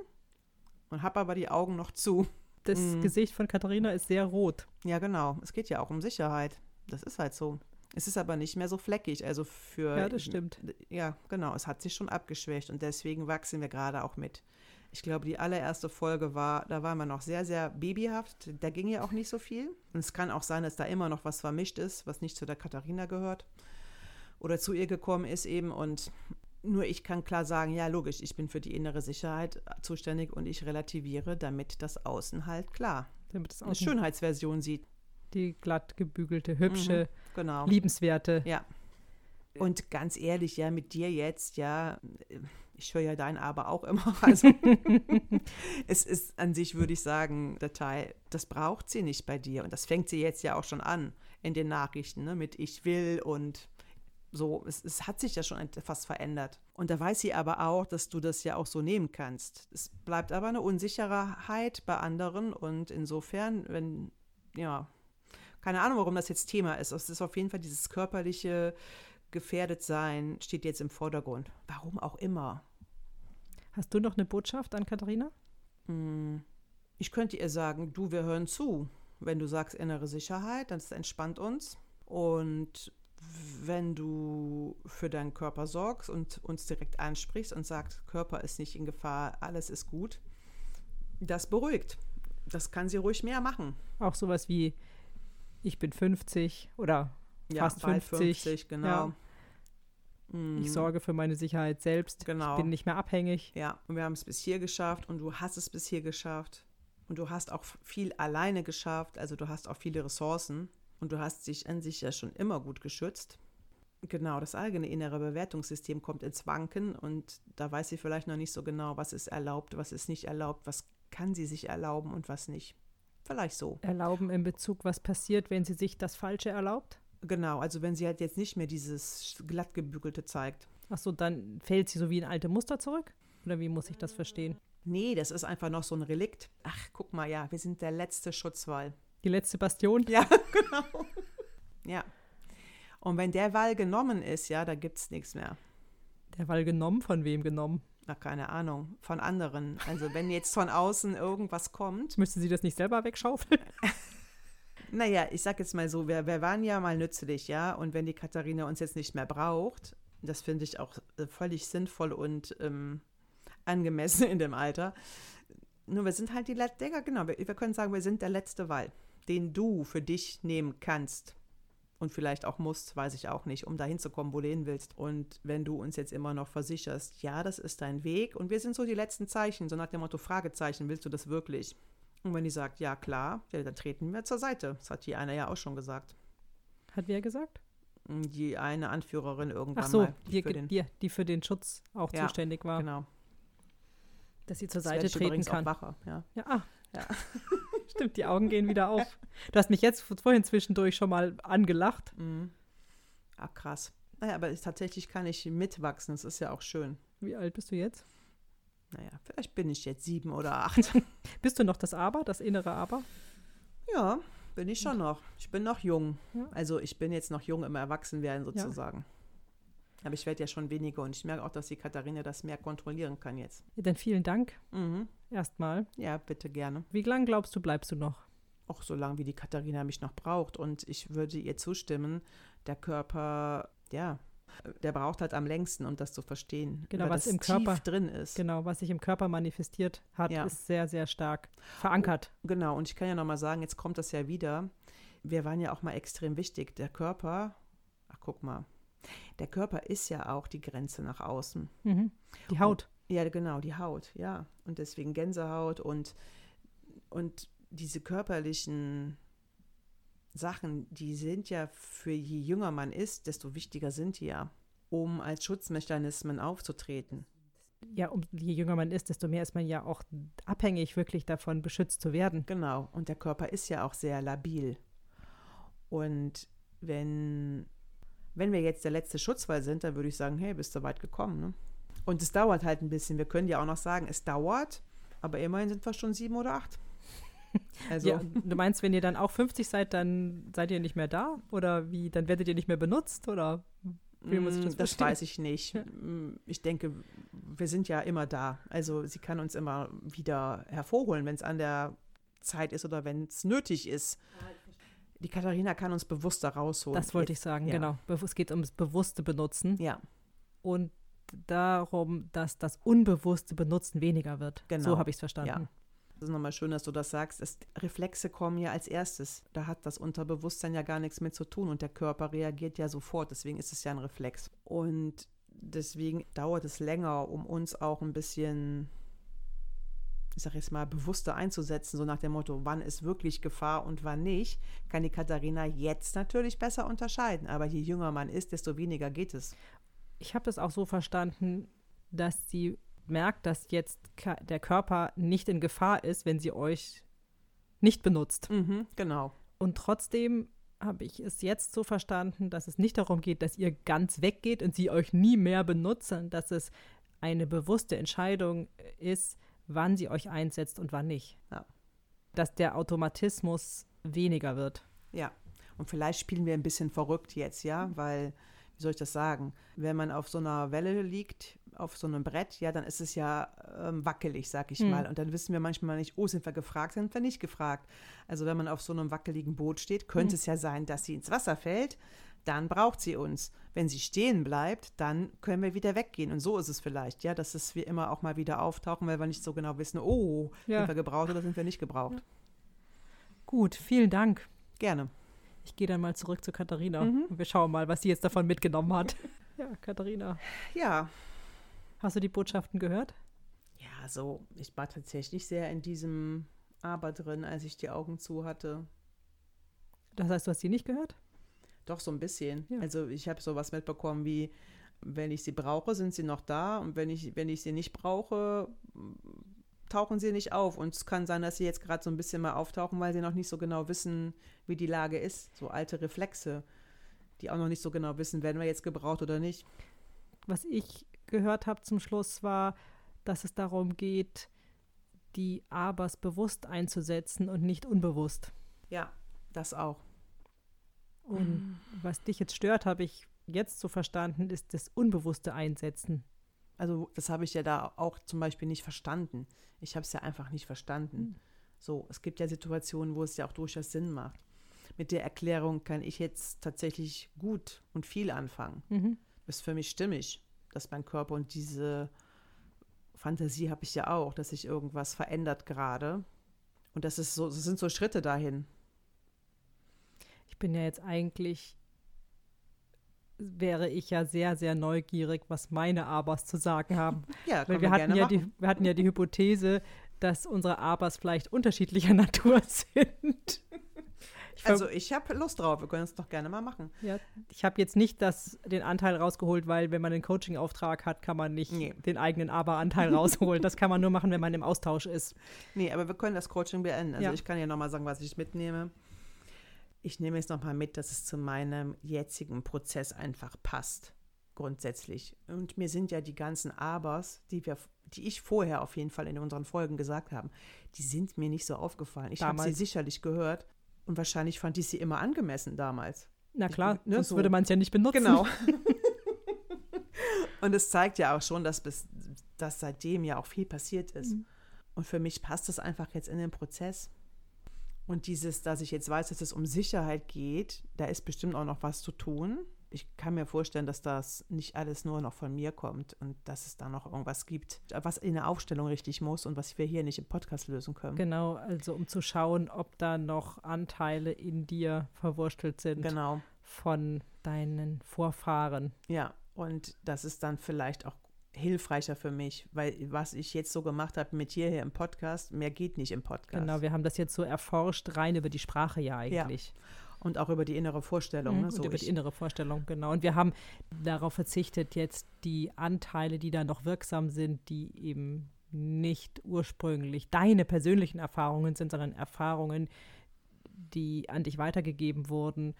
und habe aber die Augen noch zu. Das Mhm. Gesicht von Katharina ist sehr rot. Ja, genau. Es geht ja auch um Sicherheit. Das ist halt so. Es ist aber nicht mehr so fleckig. Also für. Ja, das stimmt. Ja, genau. Es hat sich schon abgeschwächt und deswegen wachsen wir gerade auch mit. Ich glaube, die allererste Folge war, da war man noch sehr, sehr babyhaft. Da ging ja auch nicht so viel. Und es kann auch sein, dass da immer noch was vermischt ist, was nicht zu der Katharina gehört oder zu ihr gekommen ist eben. Und nur ich kann klar sagen, ja, logisch, ich bin für die innere Sicherheit zuständig und ich relativiere, damit das Außen halt klar Damit eine außen Schönheitsversion sieht. Die glatt gebügelte, hübsche, Genau. liebenswerte. Ja. Und ganz ehrlich, ja, mit dir jetzt, ja, ich höre ja dein Aber auch immer. Also es ist an sich, würde ich sagen, der Teil, das braucht sie nicht bei dir. Und das fängt sie jetzt ja auch schon an in den Nachrichten, ne, mit Ich will und so. Es, es hat sich ja schon etwas verändert. Und da weiß sie aber auch, dass du das ja auch so nehmen kannst. Es bleibt aber eine Unsicherheit bei anderen und insofern, wenn, ja, keine Ahnung, warum das jetzt Thema ist. Es ist auf jeden Fall dieses körperliche Gefährdetsein steht jetzt im Vordergrund. Warum auch immer. Hast du noch eine Botschaft an Katharina? Hm, Ich könnte ihr sagen, du, wir hören zu. Wenn du sagst innere Sicherheit, dann entspannt uns. Und wenn du für deinen Körper sorgst und uns direkt ansprichst und sagst, Körper ist nicht in Gefahr, alles ist gut, das beruhigt. Das kann sie ruhig mehr machen. Auch sowas wie ich bin 50 oder Ja, Fast bald 50, 50 genau. ja. Mhm. ich sorge für meine Sicherheit selbst. Genau. Ich bin nicht mehr abhängig. Ja, und wir haben es bis hier geschafft und du hast es bis hier geschafft. Und du hast auch viel alleine geschafft, also du hast auch viele Ressourcen und du hast dich an sich ja schon immer gut geschützt. Genau, das eigene innere Bewertungssystem kommt ins Wanken und da weiß sie vielleicht noch nicht so genau, was ist erlaubt, was ist nicht erlaubt, was kann sie sich erlauben und was nicht. Vielleicht so. Erlauben in Bezug, was passiert, wenn sie sich das Falsche erlaubt? Genau, also wenn sie halt jetzt nicht mehr dieses glattgebügelte zeigt. Ach so, dann fällt sie so wie in alte Muster zurück? Oder wie muss ich das verstehen? Nee, das ist einfach noch so ein Relikt. Ach, guck mal, ja, wir sind der letzte Schutzwall. Die letzte Bastion? Ja, genau. ja. Und wenn der Wall genommen ist, ja, da gibt es nichts mehr. Der Wall genommen? Von wem genommen? Na, keine Ahnung. Von anderen. Also wenn jetzt von außen irgendwas kommt. Müsste sie das nicht selber wegschaufeln? naja, ich sag jetzt mal so, wir, wir waren ja mal nützlich, ja. Und wenn die Katharina uns jetzt nicht mehr braucht, das finde ich auch äh, völlig sinnvoll und ähm, angemessen in dem Alter. Nur wir sind halt die letzte, genau, wir, wir können sagen, wir sind der letzte Wall, den du für dich nehmen kannst und vielleicht auch musst, weiß ich auch nicht, um dahin zu kommen, wo du hin willst. Und wenn du uns jetzt immer noch versicherst, ja, das ist dein Weg und wir sind so die letzten Zeichen, so nach dem Motto Fragezeichen, willst du das wirklich? Und wenn die sagt, ja klar, ja, dann treten wir zur Seite. Das hat die eine ja auch schon gesagt. Hat wer gesagt? Die eine Anführerin irgendwann Ach so, mal. die, für den, die, die für den Schutz auch Ja, zuständig war. Genau. Dass sie zur Das Seite treten übrigens auch kann. wacher, ja. Ja, ah. Ja. Stimmt, die Augen gehen wieder auf. Du hast mich jetzt vorhin zwischendurch schon mal angelacht. Mhm. Ah, krass. Naja, aber ich, tatsächlich kann ich mitwachsen. Das ist ja auch schön. Wie alt bist du jetzt? Naja, vielleicht bin ich jetzt sieben oder acht. Bist du noch das Aber, das innere Aber? ja, bin ich schon noch. Ich bin noch jung. Ja. Also ich bin jetzt noch jung im Erwachsenwerden sozusagen. Aber ich werde ja schon weniger und ich merke auch, dass die Katharina das mehr kontrollieren kann jetzt. Ja, dann vielen Dank Mhm. erstmal. Ja, bitte gerne. Wie lange glaubst du, bleibst du noch? Auch so lange, wie die Katharina mich noch braucht. Und ich würde ihr zustimmen, der Körper, ja, der braucht halt am längsten, um das zu verstehen. Genau, was im Körper- drin ist. Genau, was sich im Körper manifestiert hat, Ja. ist sehr, sehr stark verankert. Genau, und ich kann ja nochmal sagen, jetzt kommt das ja wieder. Wir waren ja auch mal extrem wichtig. Der Körper, ach guck mal, der Körper ist ja auch die Grenze nach außen. Mhm. Die Haut. Ja, genau, die Haut, ja. Und deswegen Gänsehaut und, und diese körperlichen Sachen, die sind ja für je jünger man ist, desto wichtiger sind die ja, um als Schutzmechanismen aufzutreten. Ja, um, je jünger man ist, desto mehr ist man ja auch abhängig, wirklich davon beschützt zu werden. Genau, und der Körper ist ja auch sehr labil. Und wenn, wenn wir jetzt der letzte Schutzwall sind, dann würde ich sagen, hey, bist du weit gekommen. Ne? Und es dauert halt ein bisschen. Wir können ja auch noch sagen, es dauert, aber immerhin sind wir schon sieben oder acht. Also, Ja, du meinst, wenn ihr dann auch 50 seid, dann seid ihr nicht mehr da? Oder wie? Dann werdet ihr nicht mehr benutzt? Oder wie muss ich das Mm, das verstehen? weiß ich nicht. Mm, Ich denke, wir sind ja immer da. Also sie kann uns immer wieder hervorholen, wenn es an der Zeit ist oder wenn es nötig ist. Die Katharina kann uns bewusster rausholen. das wollte ich sagen, ja. genau. Es geht ums bewusste Benutzen Ja, und darum, dass das unbewusste Benutzen weniger wird. Genau. So habe ich es verstanden. Ja. Das ist nochmal schön, dass du das sagst. Es, Reflexe kommen ja als erstes. Da hat das Unterbewusstsein ja gar nichts mit zu tun und der Körper reagiert ja sofort. Deswegen ist es ja ein Reflex. Und deswegen dauert es länger, um uns auch ein bisschen, ich sag jetzt mal, bewusster einzusetzen, so nach dem Motto, wann ist wirklich Gefahr und wann nicht, kann die Katharina jetzt natürlich besser unterscheiden. Aber je jünger man ist, desto weniger geht es. Ich habe das auch so verstanden, dass sie merkt, dass jetzt der Körper nicht in Gefahr ist, wenn sie euch nicht benutzt. Mhm, genau. Und trotzdem habe ich es jetzt so verstanden, dass es nicht darum geht, dass ihr ganz weggeht und sie euch nie mehr benutzt, sondern dass es eine bewusste Entscheidung ist, wann sie euch einsetzt und wann nicht. Ja. Dass der Automatismus weniger wird. Ja, und vielleicht spielen wir ein bisschen verrückt jetzt, ja, weil, wie soll ich das sagen, wenn man auf so einer Welle liegt, auf so einem Brett, ja, dann ist es ja ähm, wackelig, sag ich Hm. mal. Und dann wissen wir manchmal nicht, oh, sind wir gefragt, sind wir nicht gefragt. Also wenn man auf so einem wackeligen Boot steht, könnte Hm. es ja sein, dass sie ins Wasser fällt, dann braucht sie uns. Wenn sie stehen bleibt, dann können wir wieder weggehen. Und so ist es vielleicht, ja, dass es wir immer auch mal wieder auftauchen, weil wir nicht so genau wissen, oh, Ja. sind wir gebraucht oder sind wir nicht gebraucht. Gut, vielen Dank. Gerne. Ich gehe dann mal zurück zu Katharina Mhm. und wir schauen mal, was sie jetzt davon mitgenommen hat. Ja, Katharina, Ja, hast du die Botschaften gehört? Ja, so, ich war tatsächlich sehr in diesem Aber drin, als ich die Augen zu hatte. Das heißt, du hast sie nicht gehört? Doch, so ein bisschen. Ja. Also ich habe sowas mitbekommen wie, wenn ich sie brauche, sind sie noch da und wenn ich, wenn ich sie nicht brauche, tauchen sie nicht auf. Und es kann sein, dass sie jetzt gerade so ein bisschen mal auftauchen, weil sie noch nicht so genau wissen, wie die Lage ist. So alte Reflexe, die auch noch nicht so genau wissen, werden wir jetzt gebraucht oder nicht. Was ich gehört habe zum Schluss war, dass es darum geht, die Abers bewusst einzusetzen und nicht unbewusst. Ja, das auch. Und was dich jetzt stört, habe ich jetzt so verstanden, ist das unbewusste Einsetzen. Also das habe ich ja da auch zum Beispiel nicht verstanden. Ich habe es ja einfach nicht verstanden. So, es gibt ja Situationen, wo es ja auch durchaus Sinn macht. Mit der Erklärung kann ich jetzt tatsächlich gut und viel anfangen. Mhm. Ist für mich stimmig, dass mein Körper und diese Fantasie habe ich ja auch, dass sich irgendwas verändert gerade. Und das ist so, das sind so Schritte dahin. Ich bin ja jetzt eigentlich, wäre ich ja sehr, sehr neugierig, was meine Abers zu sagen haben. Ja, Weil wir hatten, gerne ja machen. die, wir hatten ja die Hypothese, dass unsere Abers vielleicht unterschiedlicher Natur sind. Ich Also ich habe Lust drauf, wir können es doch gerne mal machen. Ja, ich habe jetzt nicht das, den Anteil rausgeholt, weil wenn man einen Coaching-Auftrag hat, kann man nicht Nee. den eigenen Aber-Anteil rausholen. Das kann man nur machen, wenn man im Austausch ist. Nee, aber wir können das Coaching beenden. Also Ja. ich kann ja nochmal sagen, was ich mitnehme. Ich nehme jetzt nochmal mit, dass es zu meinem jetzigen Prozess einfach passt. Grundsätzlich. Und mir sind ja die ganzen Abers, die wir, die ich vorher auf jeden Fall in unseren Folgen gesagt haben, die sind mir nicht so aufgefallen. Ich habe sie sicherlich gehört und wahrscheinlich fand ich sie immer angemessen damals. Na klar, ne, sonst so. würde man es ja nicht benutzen. Genau. und es zeigt ja auch schon, dass, bis, dass seitdem ja auch viel passiert ist. Mhm. Und für mich passt das einfach jetzt in den Prozess. Und dieses, dass ich jetzt weiß, dass es um Sicherheit geht, da ist bestimmt auch noch was zu tun. Ich kann mir vorstellen, dass das nicht alles nur noch von mir kommt und dass es da noch irgendwas gibt, was in der Aufstellung richtig muss und was wir hier nicht im Podcast lösen können. Genau, also um zu schauen, ob da noch Anteile in dir verwurstelt sind Genau. von deinen Vorfahren. Ja, und das ist dann vielleicht auch hilfreicher für mich, weil was ich jetzt so gemacht habe mit hier hier im Podcast, mehr geht nicht im Podcast. Genau, wir haben das jetzt so erforscht, rein über die Sprache ja eigentlich. Und auch über die innere Vorstellung. Mhm, ne? und so über die innere Vorstellung, genau. Und wir haben darauf verzichtet, jetzt die Anteile, die da noch wirksam sind, die eben nicht ursprünglich deine persönlichen Erfahrungen sind, sondern Erfahrungen, die an dich weitergegeben wurden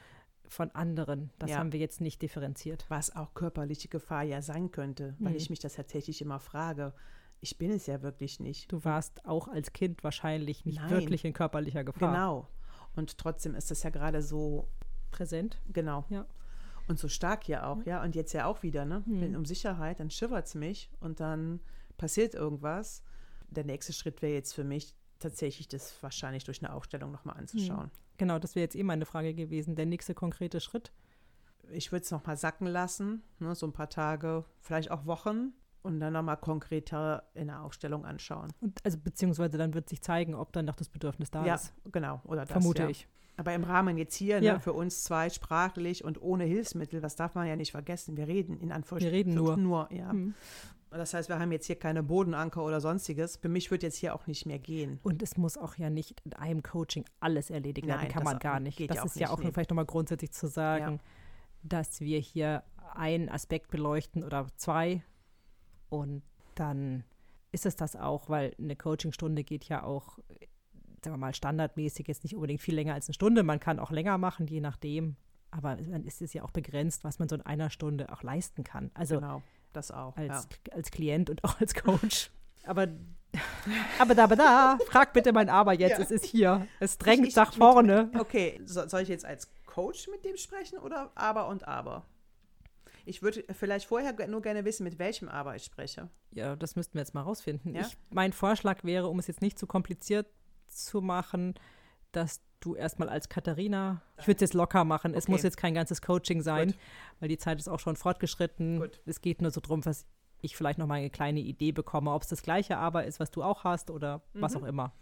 von anderen. Das Ja. haben wir jetzt nicht differenziert. was auch körperliche Gefahr ja sein könnte, weil Mhm. ich mich das tatsächlich immer frage. Ich bin es ja wirklich nicht. Du warst auch als Kind wahrscheinlich nicht Nein. wirklich in körperlicher Gefahr Genau. Und trotzdem ist das ja gerade so, präsent. genau. Ja. Und so stark ja auch, ja. Und jetzt ja auch wieder, ne? Mhm. Bin um Sicherheit, dann schimmert es mich und dann passiert irgendwas. Der nächste Schritt wäre jetzt für mich tatsächlich das wahrscheinlich durch eine Aufstellung nochmal anzuschauen. Genau, das wäre jetzt eh meine Frage gewesen. Der nächste konkrete Schritt. Ich würde es nochmal sacken lassen, ne? so ein paar Tage, vielleicht auch Wochen und dann nochmal konkreter in der Aufstellung anschauen. Und also beziehungsweise dann wird sich zeigen, ob dann noch das Bedürfnis da ja, ist. genau. Oder das, Vermute ja. ich. Aber im Rahmen jetzt hier, Ja. ne, für uns zwei sprachlich und ohne Hilfsmittel, das darf man ja nicht vergessen. Wir reden in Anführungsstrichen. Wir reden nur. Nur, ja. Mhm. Das heißt, wir haben jetzt hier keine Bodenanker oder sonstiges. Für mich wird jetzt hier auch nicht mehr gehen. Und es muss auch ja nicht in einem Coaching alles erledigt werden, Nein, kann man gar nicht. Das ja ist ja auch nur vielleicht nochmal grundsätzlich zu sagen, dass wir hier einen Aspekt beleuchten oder zwei und dann ist es das auch, weil eine Coachingstunde geht ja auch, sagen wir mal, standardmäßig jetzt nicht unbedingt viel länger als eine Stunde. Man kann auch länger machen, je nachdem. Aber dann ist es ja auch begrenzt, was man so in einer Stunde auch leisten kann. Also genau, das auch. als, ja. als Klient und auch als Coach. Aber, aber da, aber da, frag bitte mein Aber jetzt, Ja. es ist hier. Es drängt Ich- nach mit- vorne. Okay, so, soll ich jetzt als Coach mit dem sprechen oder aber und aber? Ich würde vielleicht vorher nur gerne wissen, mit welchem aber ich spreche. Ja, das müssten wir jetzt mal rausfinden. Ja? Ich, mein Vorschlag wäre, um es jetzt nicht zu kompliziert zu machen, dass du erstmal als Katharina, ich würde es jetzt locker machen, es Okay. muss jetzt kein ganzes Coaching sein, Gut. weil die Zeit ist auch schon fortgeschritten. Gut. Es geht nur so drum, was ich vielleicht noch mal eine kleine Idee bekomme, ob es das gleiche Aber ist, was du auch hast oder was Mhm. auch immer.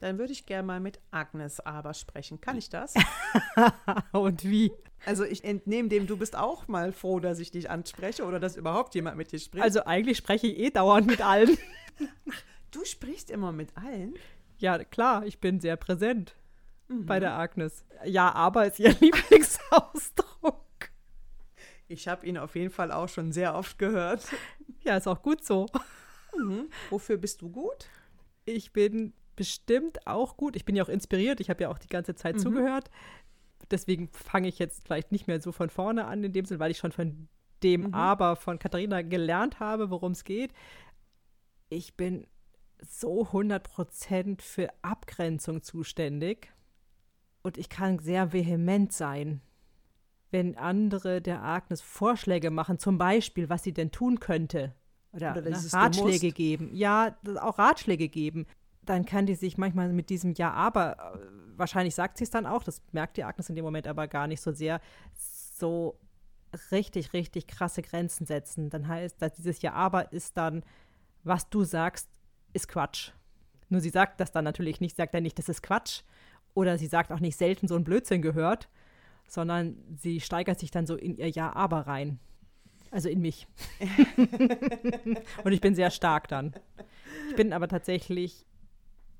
Dann würde ich gerne mal mit Agnes aber sprechen. Kann ich das? Und wie? Also ich entnehme dem, du bist auch mal froh, dass ich dich anspreche oder dass überhaupt jemand mit dir spricht. Also eigentlich spreche ich eh dauernd mit allen. du sprichst immer mit allen. Ja, klar, ich bin sehr präsent Mhm. bei der Agnes. Ja, aber ist ihr Lieblingsausdruck. Ich habe ihn auf jeden Fall auch schon sehr oft gehört. Ja, ist auch gut so. Mhm. Wofür bist du gut? Ich bin bestimmt auch gut. Ich bin ja auch inspiriert. Ich habe ja auch die ganze Zeit mhm. zugehört. Deswegen fange ich jetzt vielleicht nicht mehr so von vorne an, in dem Sinne, weil ich schon von dem mhm. Aber von Katharina gelernt habe, worum es geht. Ich bin so 100% für Abgrenzung zuständig und ich kann sehr vehement sein, wenn andere der Agnes Vorschläge machen, zum Beispiel, was sie denn tun könnte. Oder, oder ne, Ratschläge geben. Ja, auch Ratschläge geben. Dann kann die sich manchmal mit diesem Ja, aber, äh, wahrscheinlich sagt sie es dann auch, das merkt die Agnes in dem Moment aber gar nicht so sehr, so richtig, richtig krasse Grenzen setzen. Dann heißt, dass dieses Ja, aber ist dann, was du sagst, ist Quatsch. Nur sie sagt das dann natürlich nicht, sagt dann nicht, das ist Quatsch. Oder sie sagt auch nicht selten so ein Blödsinn gehört, sondern sie steigert sich dann so in ihr Ja, aber rein. Also in mich. Und ich bin sehr stark dann. Ich bin aber tatsächlich,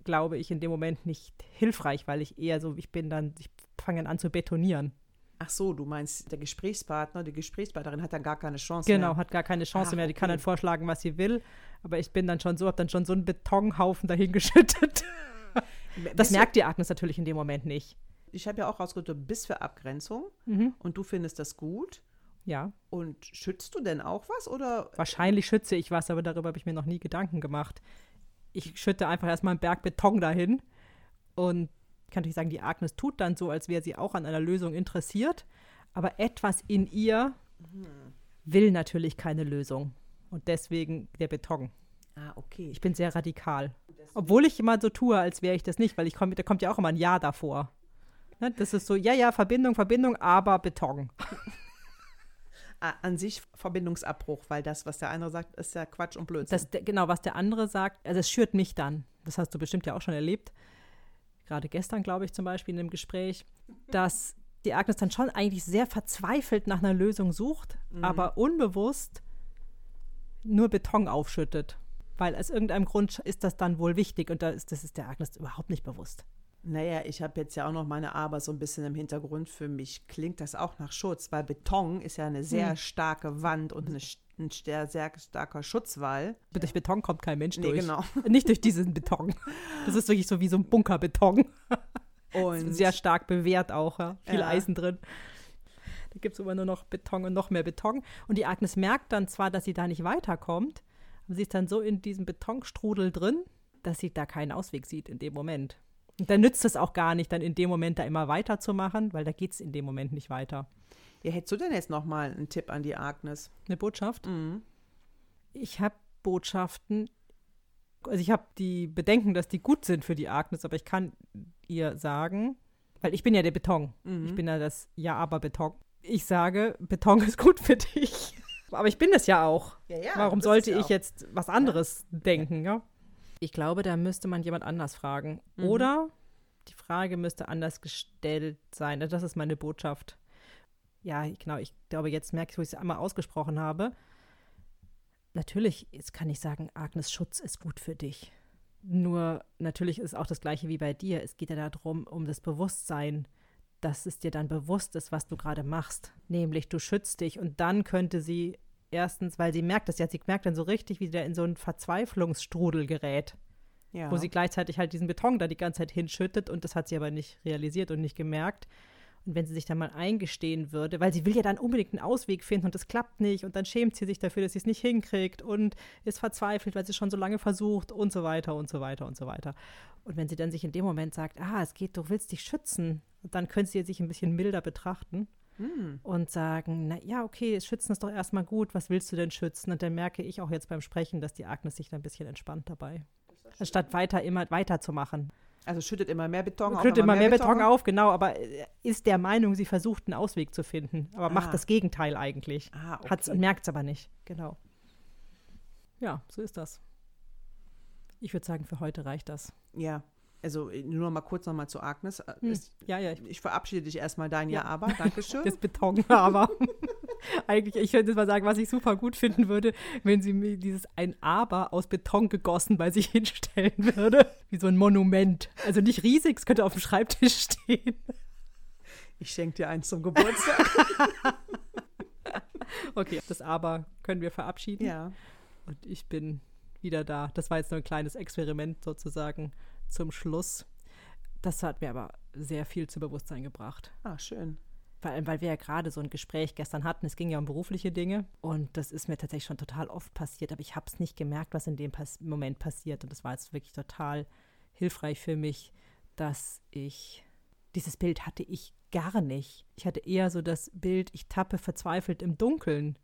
glaube ich, in dem Moment nicht hilfreich, weil ich eher so, ich bin dann, ich fange an zu betonieren. Ach so, du meinst, der Gesprächspartner, die Gesprächspartnerin hat dann gar keine Chance genau, mehr. Genau, hat gar keine Chance Ach, mehr. Die okay. kann dann vorschlagen, was sie will. Aber ich bin dann schon so, habe dann schon so einen Betonhaufen dahingeschüttet. das merkt die Agnes natürlich in dem Moment nicht. Ich habe ja auch rausgehört, du bist für Abgrenzung mhm. und du findest das gut. Ja. Und schützt du denn auch was oder? Wahrscheinlich schütze ich was, aber darüber habe ich mir noch nie Gedanken gemacht. Ich schütte einfach erstmal einen Berg Beton dahin und ich kann natürlich sagen, die Agnes tut dann so, als wäre sie auch an einer Lösung interessiert, aber etwas in ihr mhm. will natürlich keine Lösung. Und deswegen der Beton. Ah, okay. Ich bin sehr radikal. Obwohl ich immer so tue, als wäre ich das nicht, weil ich komm, da kommt ja auch immer ein Ja davor. Ne? Das ist so, ja, ja, Verbindung, Verbindung, aber Beton. An sich Verbindungsabbruch, weil das, was der andere sagt, ist ja Quatsch und Blödsinn. Das, genau, was der andere sagt, also es schürt mich dann. Das hast du bestimmt ja auch schon erlebt gerade gestern, glaube ich, zum Beispiel in einem Gespräch, dass die Agnes dann schon eigentlich sehr verzweifelt nach einer Lösung sucht, mhm. aber unbewusst nur Beton aufschüttet. Weil aus irgendeinem Grund ist das dann wohl wichtig und das ist der Agnes überhaupt nicht bewusst. Naja, ich habe jetzt ja auch noch meine Arbeit so ein bisschen im Hintergrund. Für mich klingt das auch nach Schutz, weil Beton ist ja eine sehr hm. starke Wand und eine, ein sehr, sehr starker Schutzwall. Durch Beton kommt kein Mensch nee, durch. genau. Nicht durch diesen Beton. Das ist wirklich so wie so ein Bunkerbeton. Und sehr stark bewährt auch, ja. viel ja. Eisen drin. Da gibt es immer nur noch Beton und noch mehr Beton. Und die Agnes merkt dann zwar, dass sie da nicht weiterkommt, aber sie ist dann so in diesem Betonstrudel drin, dass sie da keinen Ausweg sieht in dem Moment. Und dann nützt es auch gar nicht, dann in dem Moment da immer weiterzumachen, weil da geht es in dem Moment nicht weiter. Ja, hättest du denn jetzt noch mal einen Tipp an die Agnes? Eine Botschaft? Mhm. Ich habe Botschaften, also ich habe die Bedenken, dass die gut sind für die Agnes, aber ich kann ihr sagen, weil ich bin ja der Beton. Mhm. Ich bin ja das Ja-Aber-Beton. Ich sage, Beton ist gut für dich. aber ich bin es ja auch. Ja, ja, Warum sollte ich jetzt was anderes ja. denken, ja? Ich glaube, da müsste man jemand anders fragen. Mhm. Oder die Frage müsste anders gestellt sein. Das ist meine Botschaft. Ja, genau. Ich glaube, jetzt merke ich, wo ich es einmal ausgesprochen habe. Natürlich jetzt kann ich sagen, Agnes Schutz ist gut für dich. Nur natürlich ist auch das Gleiche wie bei dir. Es geht ja darum, um das Bewusstsein, dass es dir dann bewusst ist, was du gerade machst. Nämlich, du schützt dich und dann könnte sie Erstens, weil sie merkt das ja, sie merkt dann so richtig, wie sie da in so einen Verzweiflungsstrudel gerät. Ja. Wo sie gleichzeitig halt diesen Beton da die ganze Zeit hinschüttet und das hat sie aber nicht realisiert und nicht gemerkt. Und wenn sie sich dann mal eingestehen würde, weil sie will ja dann unbedingt einen Ausweg finden und das klappt nicht und dann schämt sie sich dafür, dass sie es nicht hinkriegt und ist verzweifelt, weil sie es schon so lange versucht und so weiter und so weiter und so weiter. Und wenn sie dann sich in dem Moment sagt, ah, es geht, du willst dich schützen, dann könnte sie sich ein bisschen milder betrachten hm. und sagen, na ja, okay, Schützen ist doch erstmal gut, was willst du denn schützen? Und dann merke ich auch jetzt beim Sprechen, dass die Agnes sich da ein bisschen entspannt dabei. Anstatt weiter immer weiterzumachen. Also schüttet immer mehr Beton auf. Schüttet immer mehr, mehr Beton, Beton, auf, genau, aber ist der Meinung, sie versucht einen Ausweg zu finden, aber ah. macht das Gegenteil eigentlich. Ah, okay. Hat's und merkt es aber nicht. Genau. Ja, so ist das. Ich würde sagen, für heute reicht das. Ja, also äh, nur noch mal kurz noch mal zu Agnes. Äh, hm. Ja, ja. Ich, ich, verabschiede dich erstmal dein ja. Ja, aber. Dankeschön. Das Beton, aber. Eigentlich, ich könnte mal sagen, was ich super gut finden würde, wenn sie mir dieses ein Aber aus Beton gegossen bei sich hinstellen würde. Wie so ein Monument. Also nicht riesig, es könnte auf dem Schreibtisch stehen. Ich schenke dir eins zum Geburtstag. okay, das Aber können wir verabschieden. Ja. Und ich bin wieder da. Das war jetzt nur ein kleines Experiment sozusagen zum Schluss. Das hat mir aber sehr viel zu Bewusstsein gebracht. Ah, schön. Vor allem, weil wir ja gerade so ein Gespräch gestern hatten. Es ging ja um berufliche Dinge. Und das ist mir tatsächlich schon total oft passiert. Aber ich habe es nicht gemerkt, was in dem Pas Moment passiert. Und das war jetzt wirklich total hilfreich für mich, dass ich dieses Bild hatte ich gar nicht. Ich hatte eher so das Bild, ich tappe verzweifelt im Dunkeln.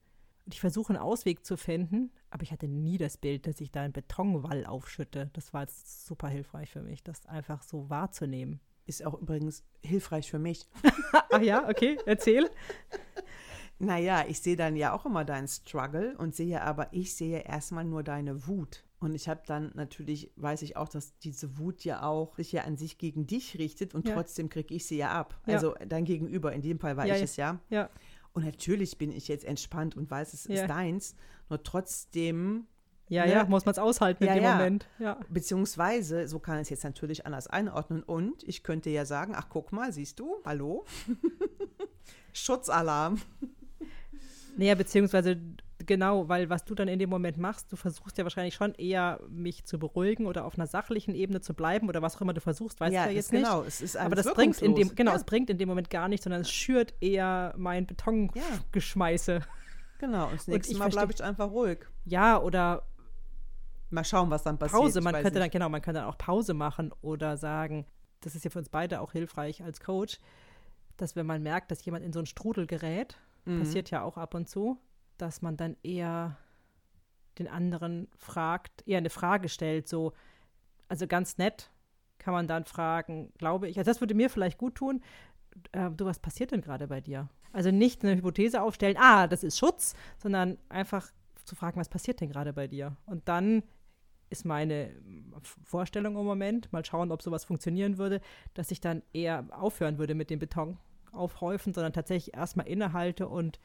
Und ich versuche einen Ausweg zu finden, aber ich hatte nie das Bild, dass ich da einen Betonwall aufschütte. Das war jetzt super hilfreich für mich, das einfach so wahrzunehmen. Ist auch übrigens hilfreich für mich. Ach ja, okay, erzähl. Naja, ich sehe dann ja auch immer deinen Struggle und sehe aber, ich sehe erstmal nur deine Wut. Und ich habe dann natürlich, weiß ich auch, dass diese Wut ja auch sich ja an sich gegen dich richtet und Ja. trotzdem kriege ich sie ja ab. Ja. Also dein Gegenüber, in dem Fall war Ja, ich es ja. Ja, Und natürlich bin ich jetzt entspannt und weiß, es ist deins. Nur trotzdem, ja, Ne? ja, muss man es aushalten Ja, in dem ja. Moment. Ja. beziehungsweise, so kann es jetzt natürlich anders einordnen. Und ich könnte ja sagen, ach guck mal, siehst du, hallo? Schutzalarm. Naja, beziehungsweise genau, weil was du dann in dem Moment machst, du versuchst ja wahrscheinlich schon eher, mich zu beruhigen oder auf einer sachlichen Ebene zu bleiben oder was auch immer du versuchst, weißt du ja jetzt nicht. genau, es ist Aber das bringt in dem, genau, ja, es bringt in dem Moment gar nichts, sondern es schürt eher mein Ja. Betongeschmeiße. genau. Und das Und nächste ich Mal bleibe ich einfach ruhig. Ja, oder Mal schauen, was dann passiert. Pause. Man könnte dann, nicht. genau, man könnte dann auch Pause machen oder sagen, das ist ja für uns beide auch hilfreich als Coach, dass wenn man merkt, dass jemand in so einen Strudel gerät, Mhm. passiert ja auch ab und zu, dass man dann eher den anderen fragt, eher eine Frage stellt, so, also ganz nett kann man dann fragen, glaube ich, also das würde mir vielleicht gut tun, äh, du, was passiert denn gerade bei dir? Also nicht eine Hypothese aufstellen, ah, das ist Schutz, sondern einfach zu fragen, was passiert denn gerade bei dir? Und dann ist meine Vorstellung im Moment, mal schauen, ob sowas funktionieren würde, dass ich dann eher aufhören würde mit dem Beton aufhäufen, sondern tatsächlich erstmal innehalte und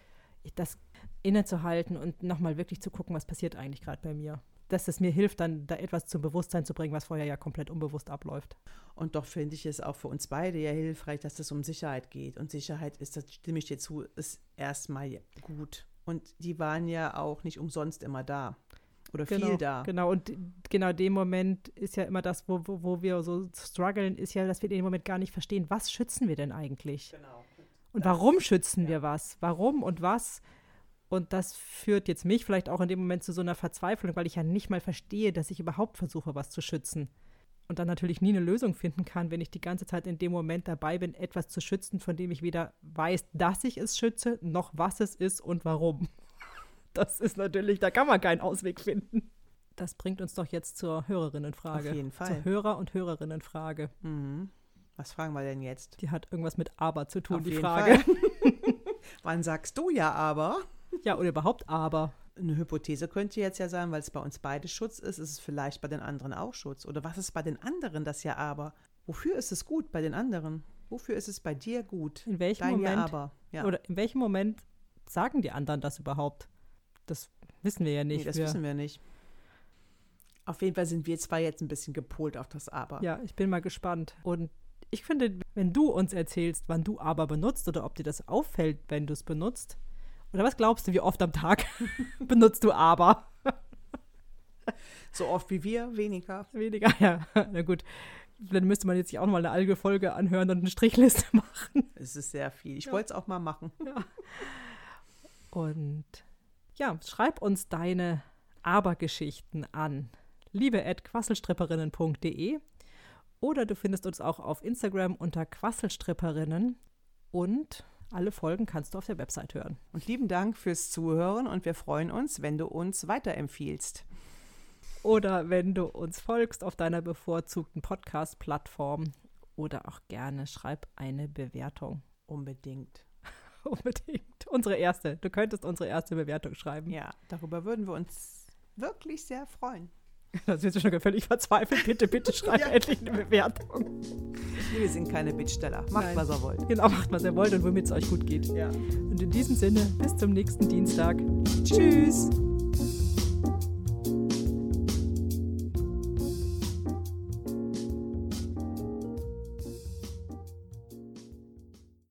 das innezuhalten und nochmal wirklich zu gucken, was passiert eigentlich gerade bei mir. Dass es mir hilft, dann da etwas zum Bewusstsein zu bringen, was vorher ja komplett unbewusst abläuft. Und doch finde ich es auch für uns beide ja hilfreich, dass es um Sicherheit geht. Und Sicherheit ist, das stimme ich dir zu, ist erstmal gut. Und die waren ja auch nicht umsonst immer da. Oder Genau, viel da. Genau, und genau dem Moment ist ja immer das, wo, wo, wo wir so strugglen, ist ja, dass wir in dem Moment gar nicht verstehen, was schützen wir denn eigentlich? Genau. Und warum schützen wir was? Warum und was? Und das führt jetzt mich vielleicht auch in dem Moment zu so einer Verzweiflung, weil ich ja nicht mal verstehe, dass ich überhaupt versuche, was zu schützen. Und dann natürlich nie eine Lösung finden kann, wenn ich die ganze Zeit in dem Moment dabei bin, etwas zu schützen, von dem ich weder weiß, dass ich es schütze, noch was es ist und warum. Das ist natürlich, da kann man keinen Ausweg finden. Das bringt uns doch jetzt zur Hörerinnenfrage. Auf jeden Fall. Zur Hörer- und Hörerinnenfrage. Mhm. Was fragen wir denn jetzt? Die hat irgendwas mit Aber zu tun, Auf die jeden Frage. Fall. Wann sagst du ja aber? Ja, oder überhaupt Aber. Eine Hypothese könnte jetzt ja sein, weil es bei uns beide Schutz ist, ist es vielleicht bei den anderen auch Schutz. Oder was ist bei den anderen das ja aber? Wofür ist es gut bei den anderen? Wofür ist es bei dir gut? In welchem Dein Moment ja aber. Ja. Oder in welchem Moment sagen die anderen das überhaupt? Das wissen wir ja nicht. nee, das wir, wissen wir nicht. Auf jeden Fall sind wir zwei jetzt ein bisschen gepolt auf das Aber. Ja, ich bin mal gespannt. Und ich finde, wenn du uns erzählst, wann du aber benutzt oder ob dir das auffällt, wenn du es benutzt, oder was glaubst du, wie oft am Tag benutzt du aber? So oft wie wir, weniger. Weniger, ja. Na gut. Dann müsste man jetzt sich auch mal eine alte Folge anhören und eine Strichliste machen. Es ist sehr viel. Ich Ja. wollte es auch mal machen. Und ja, schreib uns deine Abergeschichten an liebe@quasselstripperinnen.de oder du findest uns auch auf Instagram unter Quasselstripperinnen und alle Folgen kannst du auf der Website hören. Und lieben Dank fürs Zuhören und wir freuen uns, wenn du uns weiterempfiehlst. Oder wenn du uns folgst auf deiner bevorzugten Podcast-Plattform oder auch gerne schreib eine Bewertung. Unbedingt. Unbedingt. Unsere erste. Du könntest unsere erste Bewertung schreiben. Ja, darüber würden wir uns wirklich sehr freuen. Das ist schon völlig verzweifelt. Bitte, bitte schreib Ja. endlich eine Bewertung. Wir sind keine Bittsteller. Macht, Nein. was ihr wollt. Genau, macht, was ihr wollt und womit es euch gut geht. Ja. Und in diesem Sinne, bis zum nächsten Dienstag. Tschüss.